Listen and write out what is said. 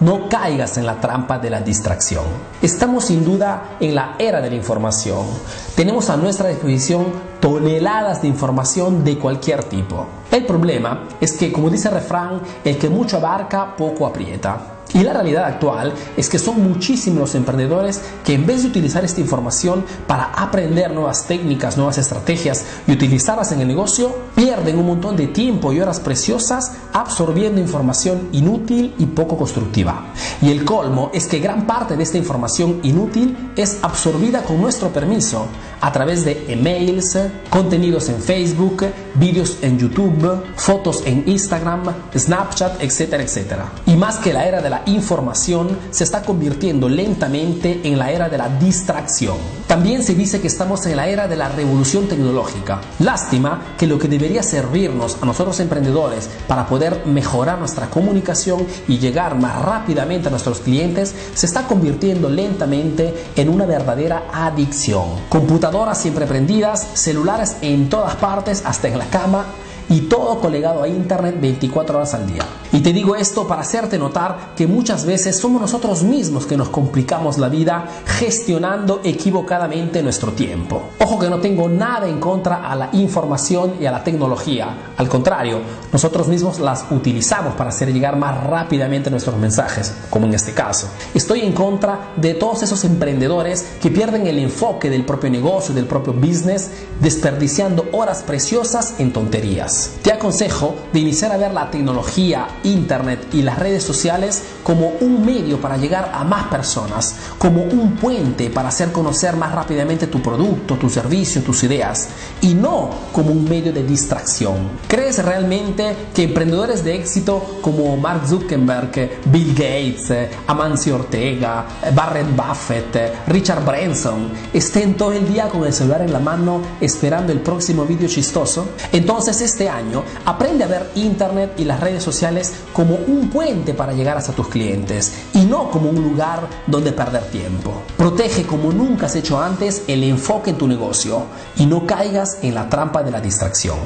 no caigas en la trampa de la distracción. Estamos sin duda en la era de la información. Tenemos a nuestra disposición toneladas de información de cualquier tipo. El problema es que, como dice el refrán, el que mucho abarca, poco aprieta. Y la realidad actual es que son muchísimos los emprendedores que en vez de utilizar esta información para aprender nuevas técnicas, nuevas estrategias y utilizarlas en el negocio, pierden un montón de tiempo y horas preciosas absorbiendo información inútil y poco constructiva. Y el colmo es que gran parte de esta información inútil es absorbida con nuestro permiso a través de emails, contenidos en Facebook, vídeos en YouTube, fotos en Instagram, Snapchat, etcétera, etcétera. Y más que la era de la información se está convirtiendo lentamente en la era de la distracción. También se dice que estamos en la era de la revolución tecnológica. Lástima que lo que debería servirnos a nosotros emprendedores para poder mejorar nuestra comunicación y llegar más rápidamente a nuestros clientes se está convirtiendo lentamente en una verdadera adicción. Computadoras siempre prendidas, celulares en todas partes, hasta en la cama y todo colegado a Internet 24 horas al día. Y te digo esto para hacerte notar que muchas veces somos nosotros mismos que nos complicamos la vida gestionando equivocadamente nuestro tiempo. Ojo que no tengo nada en contra a la información y a la tecnología. Al contrario, nosotros mismos las utilizamos para hacer llegar más rápidamente nuestros mensajes, como en este caso. Estoy en contra de todos esos emprendedores que pierden el enfoque del propio negocio, del propio business, desperdiciando horas preciosas en tonterías. Te aconsejo de iniciar a ver la tecnología, Internet y las redes sociales como un medio para llegar a más personas, como un puente para hacer conocer más rápidamente tu producto, tu servicio, tus ideas, y no como un medio de distracción. ¿Crees realmente que emprendedores de éxito como Mark Zuckerberg, Bill Gates, Amancio Ortega, Barrett Buffett, Richard Branson estén todo el día con el celular en la mano esperando el próximo vídeo chistoso? Entonces este año, aprende a ver Internet y las redes sociales como un puente para llegar hasta tus clientes y no como un lugar donde perder tiempo. Protege como nunca has hecho antes el enfoque en tu negocio y no caigas en la trampa de la distracción.